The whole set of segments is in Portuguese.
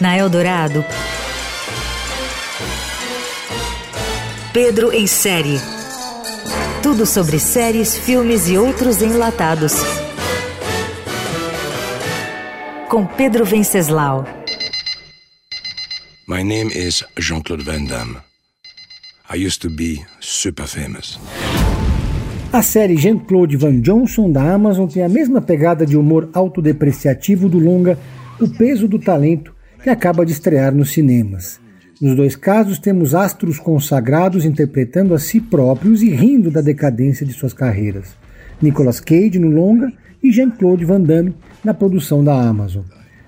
Na Eldorado, Pedro em série. Tudo sobre séries, filmes e outros enlatados. Com Pedro Venceslau. My name is Jean-Claude Van Damme. I used to be super famous. A série Jean-Claude Van Johnson da Amazon tem a mesma pegada de humor autodepreciativo do longa O Peso do Talento, que acaba de estrear nos cinemas. Nos dois casos, temos astros consagrados interpretando a si próprios e rindo da decadência de suas carreiras. Nicolas Cage no longa e Jean-Claude Van Damme na produção da Amazon.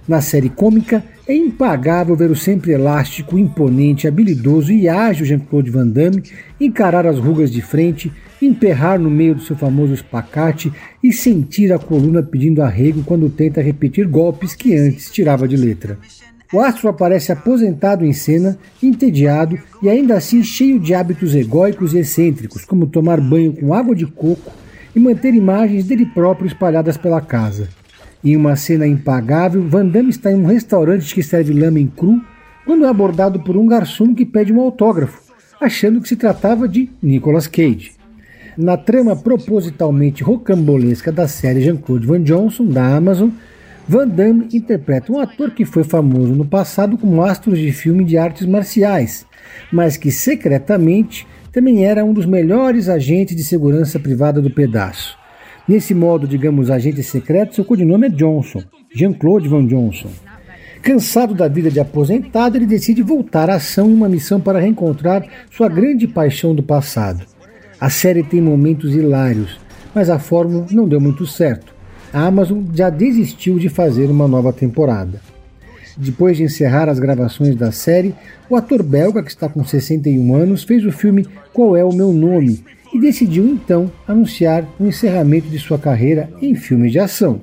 Na série cômica, é impagável ver o sempre elástico, imponente, habilidoso e ágil Jean-Claude Van Damme encarar as rugas de frente, emperrar no meio do seu famoso espacate e sentir a coluna pedindo arrego quando tenta repetir golpes que antes tirava de letra. O astro aparece aposentado em cena, entediado e ainda assim cheio de hábitos egóicos e excêntricos, como tomar banho com água de coco e manter imagens dele próprio espalhadas pela casa. Em uma cena impagável, Van Damme está em um restaurante que serve lamen cru quando é abordado por um garçom que pede um autógrafo, achando que se tratava de Nicolas Cage. Na trama propositalmente rocambolesca da série Jean-Claude Van Johnson, da Amazon, Van Damme interpreta um ator que foi famoso no passado como astro de filme de artes marciais, mas que secretamente também era um dos melhores agentes de segurança privada do pedaço. Nesse modo, digamos, agente secreto, seu codinome é Johnson, Jean-Claude Van Johnson. Cansado da vida de aposentado, ele decide voltar à ação em uma missão para reencontrar sua grande paixão do passado. A série tem momentos hilários, mas a fórmula não deu muito certo a Amazon já desistiu de fazer uma nova temporada. Depois de encerrar as gravações da série, o ator belga, que está com 61 anos, fez o filme Qual é o Meu Nome e decidiu então anunciar o encerramento de sua carreira em filmes de ação.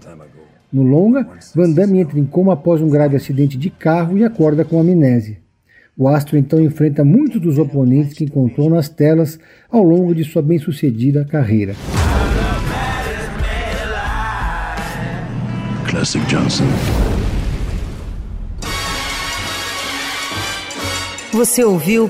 No longa, Van Damme entra em coma após um grave acidente de carro e acorda com amnésia. O astro então enfrenta muitos dos oponentes que encontrou nas telas ao longo de sua bem-sucedida carreira. Classic Johnson. Você ouviu